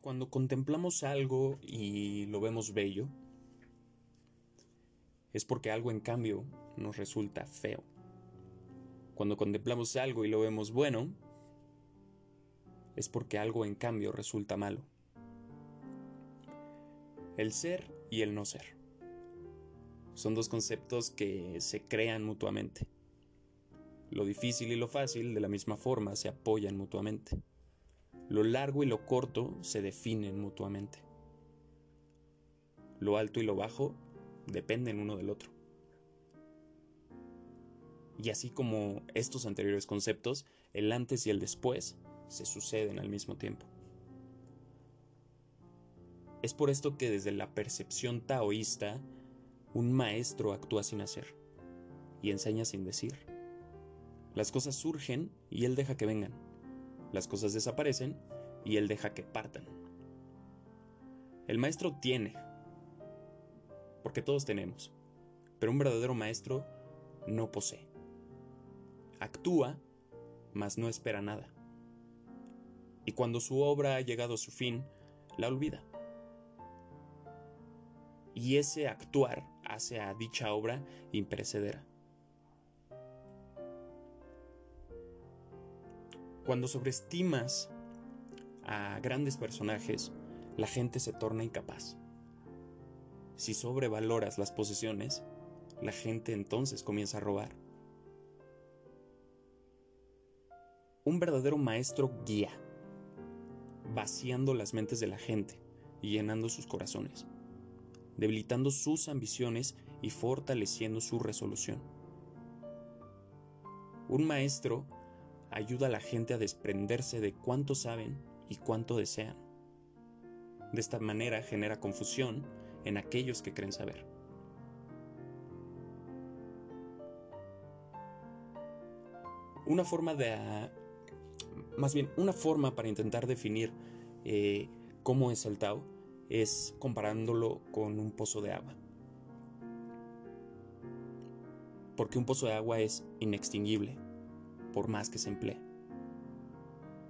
Cuando contemplamos algo y lo vemos bello, es porque algo en cambio nos resulta feo. Cuando contemplamos algo y lo vemos bueno, es porque algo en cambio resulta malo. El ser y el no ser. Son dos conceptos que se crean mutuamente. Lo difícil y lo fácil de la misma forma se apoyan mutuamente. Lo largo y lo corto se definen mutuamente. Lo alto y lo bajo dependen uno del otro. Y así como estos anteriores conceptos, el antes y el después se suceden al mismo tiempo. Es por esto que desde la percepción taoísta, un maestro actúa sin hacer y enseña sin decir. Las cosas surgen y él deja que vengan. Las cosas desaparecen y él deja que partan. El maestro tiene, porque todos tenemos, pero un verdadero maestro no posee. Actúa, mas no espera nada. Y cuando su obra ha llegado a su fin, la olvida. Y ese actuar hace a dicha obra imperecedera. Cuando sobreestimas a grandes personajes, la gente se torna incapaz. Si sobrevaloras las posesiones, la gente entonces comienza a robar. Un verdadero maestro guía, vaciando las mentes de la gente y llenando sus corazones, debilitando sus ambiciones y fortaleciendo su resolución. Un maestro ayuda a la gente a desprenderse de cuánto saben y cuánto desean. De esta manera genera confusión en aquellos que creen saber. Una forma de... Más bien, una forma para intentar definir eh, cómo es el Tao es comparándolo con un pozo de agua. Porque un pozo de agua es inextinguible, por más que se emplee.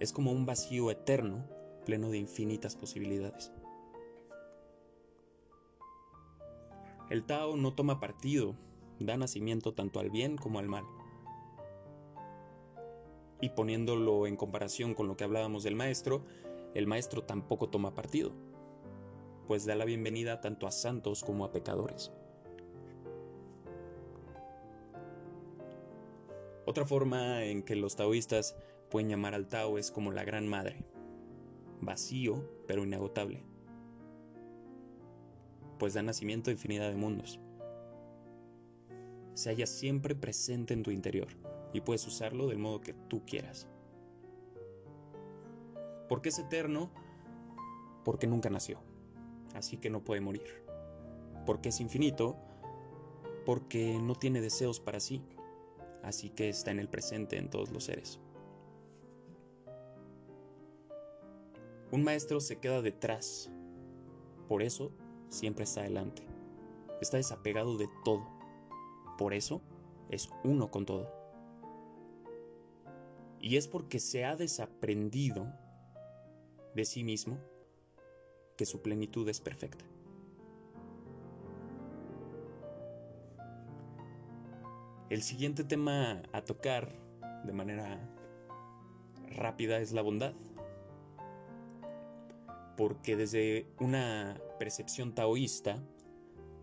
Es como un vacío eterno, pleno de infinitas posibilidades. El Tao no toma partido, da nacimiento tanto al bien como al mal. Y poniéndolo en comparación con lo que hablábamos del maestro, el maestro tampoco toma partido, pues da la bienvenida tanto a santos como a pecadores. Otra forma en que los taoístas pueden llamar al Tao es como la Gran Madre, vacío pero inagotable, pues da nacimiento a infinidad de mundos. Se halla siempre presente en tu interior y puedes usarlo del modo que tú quieras. ¿Por qué es eterno? Porque nunca nació, así que no puede morir. ¿Por qué es infinito? Porque no tiene deseos para sí, así que está en el presente en todos los seres. Un maestro se queda detrás, por eso siempre está adelante. Está desapegado de todo, por eso es uno con todo. Y es porque se ha desaprendido de sí mismo que su plenitud es perfecta. El siguiente tema a tocar de manera rápida es la bondad. Porque desde una percepción taoísta,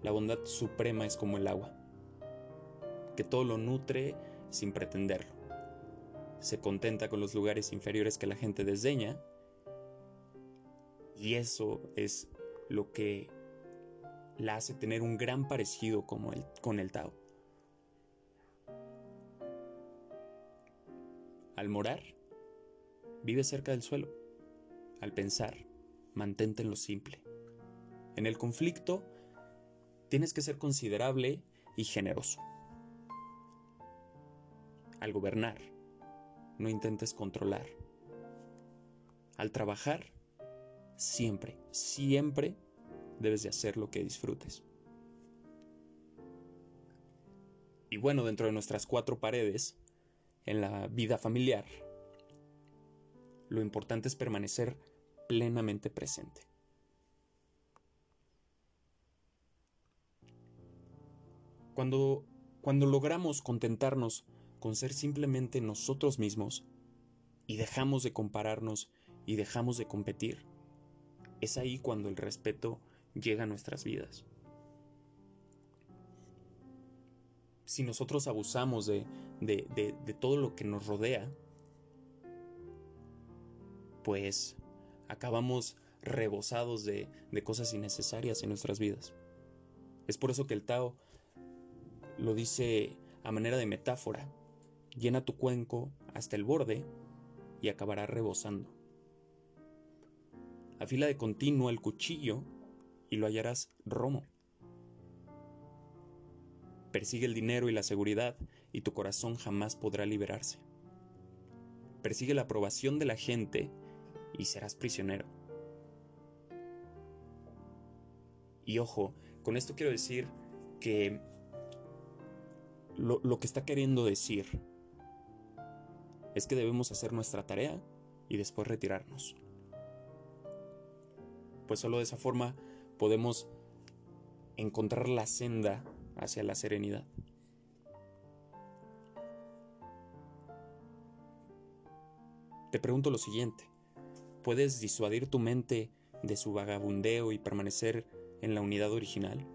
la bondad suprema es como el agua, que todo lo nutre sin pretenderlo. Se contenta con los lugares inferiores que la gente desdeña, y eso es lo que la hace tener un gran parecido como el, con el Tao. Al morar, vive cerca del suelo. Al pensar, mantente en lo simple. En el conflicto, tienes que ser considerable y generoso. Al gobernar, no intentes controlar. Al trabajar, siempre, siempre debes de hacer lo que disfrutes. Y bueno, dentro de nuestras cuatro paredes, en la vida familiar, lo importante es permanecer plenamente presente. Cuando, cuando logramos contentarnos con ser simplemente nosotros mismos y dejamos de compararnos y dejamos de competir, es ahí cuando el respeto llega a nuestras vidas. Si nosotros abusamos de, de, todo lo que nos rodea, pues acabamos rebosados de, de, cosas innecesarias en nuestras vidas. Es por eso que el Tao lo dice a manera de metáfora. Llena tu cuenco hasta el borde y acabará rebosando. Afila de continuo el cuchillo y lo hallarás romo. Persigue el dinero y la seguridad y tu corazón jamás podrá liberarse. Persigue la aprobación de la gente y serás prisionero. Y ojo, con esto quiero decir que lo, que está queriendo decir es que debemos hacer nuestra tarea y después retirarnos. Pues solo de esa forma podemos encontrar la senda hacia la serenidad. Te pregunto lo siguiente, ¿puedes disuadir tu mente de su vagabundeo y permanecer en la unidad original?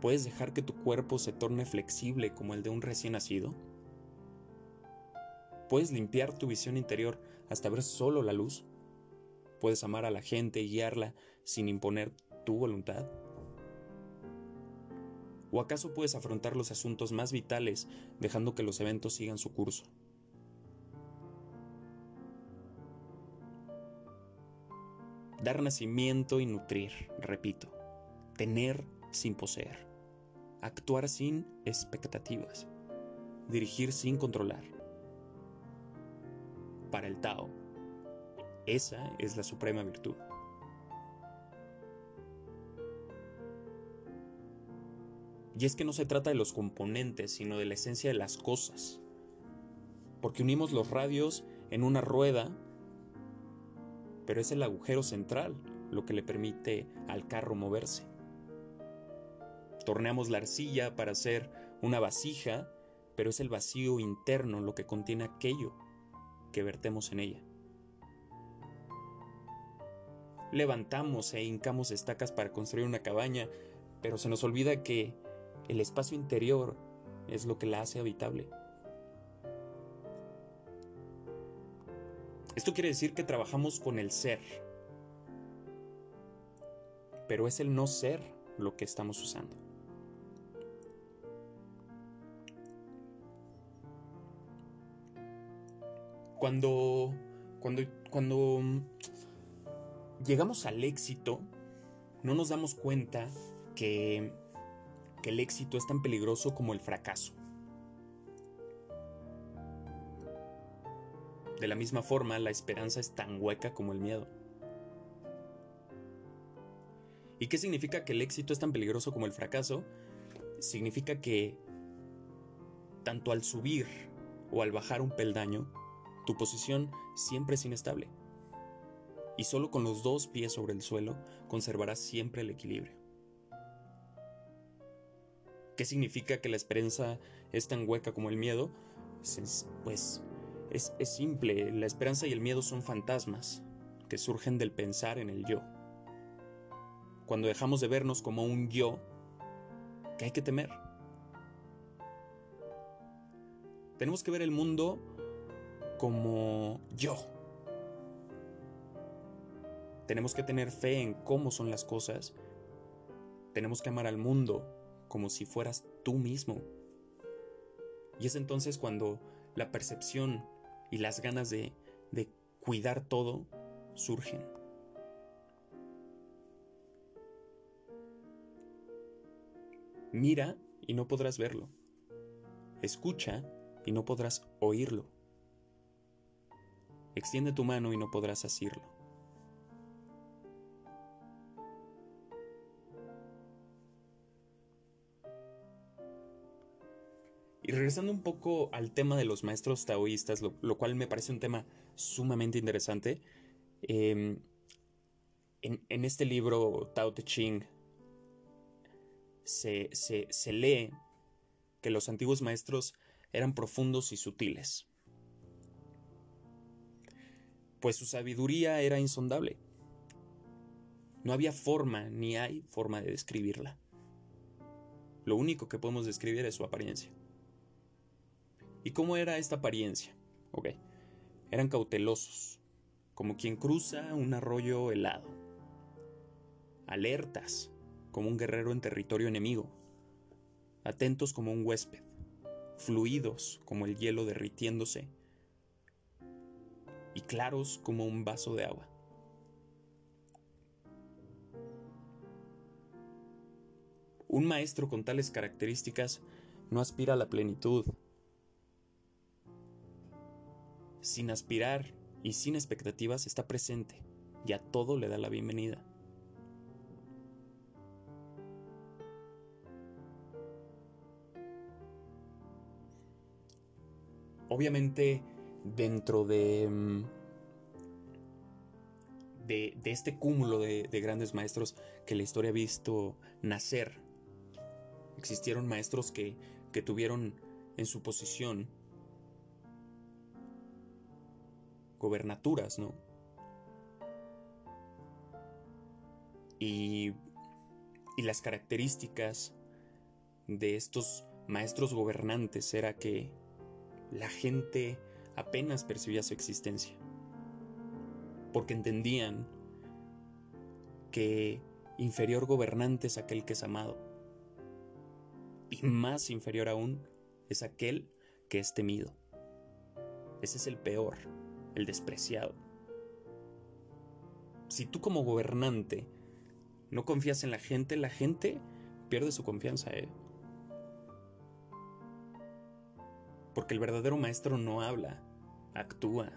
¿Puedes dejar que tu cuerpo se torne flexible como el de un recién nacido? ¿Puedes limpiar tu visión interior hasta ver solo la luz? puedes amar a la gente y guiarla sin imponer tu voluntad? ¿O acaso puedes afrontar los asuntos más vitales dejando que los eventos sigan su curso? Dar nacimiento y nutrir, repito. Tener sin poseer. Actuar sin expectativas. Dirigir sin controlar. Para el Tao, esa es la suprema virtud. Y es que no se trata de los componentes, sino de la esencia de las cosas. Porque unimos los radios en una rueda, pero es el agujero central lo que le permite al carro moverse. Torneamos la arcilla para hacer una vasija, pero es el vacío interno lo que contiene aquello que vertemos en ella. levantamos e hincamos estacas para construir una cabaña, pero se nos olvida que el espacio interior es lo que la hace habitable. Esto quiere decir que trabajamos con el ser, pero es el no ser lo que estamos usando. Cuando, cuando, cuando llegamos al éxito, no nos damos cuenta que, que el éxito es tan peligroso como el fracaso. De la misma forma, la esperanza es tan hueca como el miedo. ¿Y qué significa que el éxito es tan peligroso como el fracaso? Significa que tanto al subir o al bajar un peldaño, tu posición siempre es inestable y solo con los dos pies sobre el suelo conservarás siempre el equilibrio. ¿Qué significa que la esperanza es tan hueca como el miedo? Pues es, es simple, la esperanza y el miedo son fantasmas que surgen del pensar en el yo. Cuando dejamos de vernos como un yo, ¿qué hay que temer? Tenemos que ver el mundo como yo tenemos que tener fe en cómo son las cosas. Tenemos que amar al mundo como si fueras tú mismo. Y es entonces cuando la percepción y las ganas de, de cuidar todo surgen. Mira y no podrás verlo. Escucha y no podrás oírlo. Extiende tu mano y no podrás asirlo. Y regresando un poco al tema de los maestros taoístas, lo, cual me parece un tema sumamente interesante, em, en, este libro Tao Te Ching se, se lee que los antiguos maestros eran profundos y sutiles, pues su sabiduría era insondable. No había forma ni hay forma de describirla. Lo único que podemos describir es su apariencia. ¿Y cómo era esta apariencia? Ok. Eran cautelosos, como quien cruza un arroyo helado. Alertas, como un guerrero en territorio enemigo. Atentos como un huésped. Fluidos como el hielo derritiéndose. Y claros como un vaso de agua. Un maestro con tales características no aspira a la plenitud, sin aspirar y sin expectativas, está presente y a todo le da la bienvenida. Obviamente, dentro de, mm, de, este cúmulo de, de grandes maestros que la historia ha visto nacer, existieron maestros que, que tuvieron en su posición gobernaturas, ¿no? Y, y las características de estos maestros gobernantes era que la gente apenas percibía su existencia, porque entendían que inferior gobernante es aquel que es amado, y más inferior aún es aquel que es temido. Ese es el peor el despreciado. Si tú como gobernante no confías en la gente, la gente pierde su confianza, ¿eh? Porque el verdadero maestro no habla, actúa.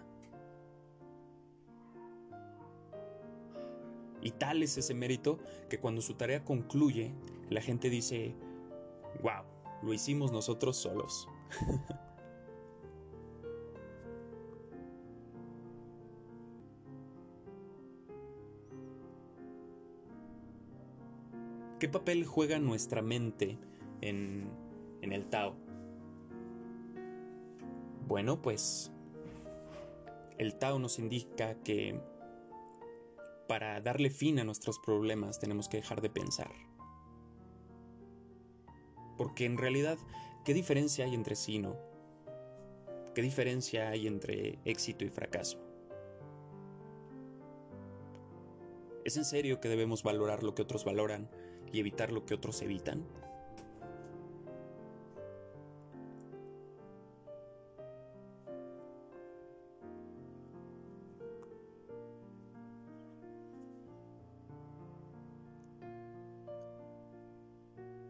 Y tal es ese mérito que cuando su tarea concluye, la gente dice, wow, lo hicimos nosotros solos. ¿Qué papel juega nuestra mente en, el Tao? Bueno, pues el Tao nos indica que para darle fin a nuestros problemas tenemos que dejar de pensar. Porque en realidad, ¿qué diferencia hay entre sí, no? ¿Qué diferencia hay entre éxito y fracaso? ¿Es en serio que debemos valorar lo que otros valoran y evitar lo que otros evitan?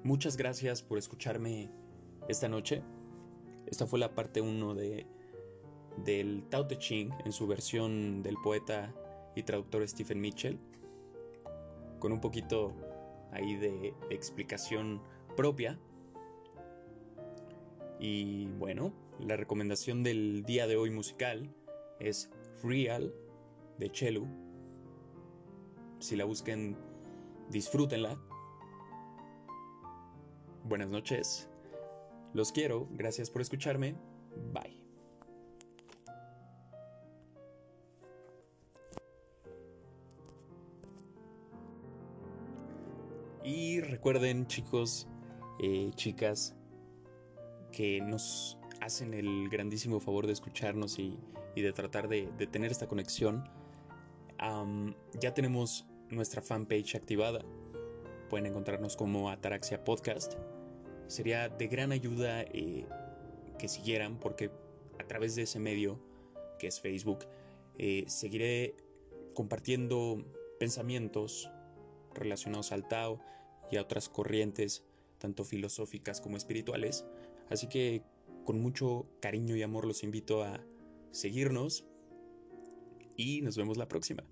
Muchas gracias por escucharme esta noche. Esta fue la parte 1 de, del Tao Te Ching en su versión del poeta y traductor Stephen Mitchell, con un poquito ahí de, explicación propia. Y bueno, la recomendación del día de hoy musical es Real de Chelu. Si la busquen, disfrútenla. Buenas noches. Los quiero. Gracias por escucharme. Bye. Recuerden chicos, eh, chicas, que nos hacen el grandísimo favor de escucharnos y, de tratar de, tener esta conexión. ya tenemos nuestra fanpage activada. Pueden encontrarnos como Ataraxia Podcast. Sería de gran ayuda eh, que siguieran porque a través de ese medio, que es Facebook, eh, seguiré compartiendo pensamientos relacionados al Tao, y a otras corrientes, tanto filosóficas como espirituales. Así que con mucho cariño y amor los invito a seguirnos y nos vemos la próxima.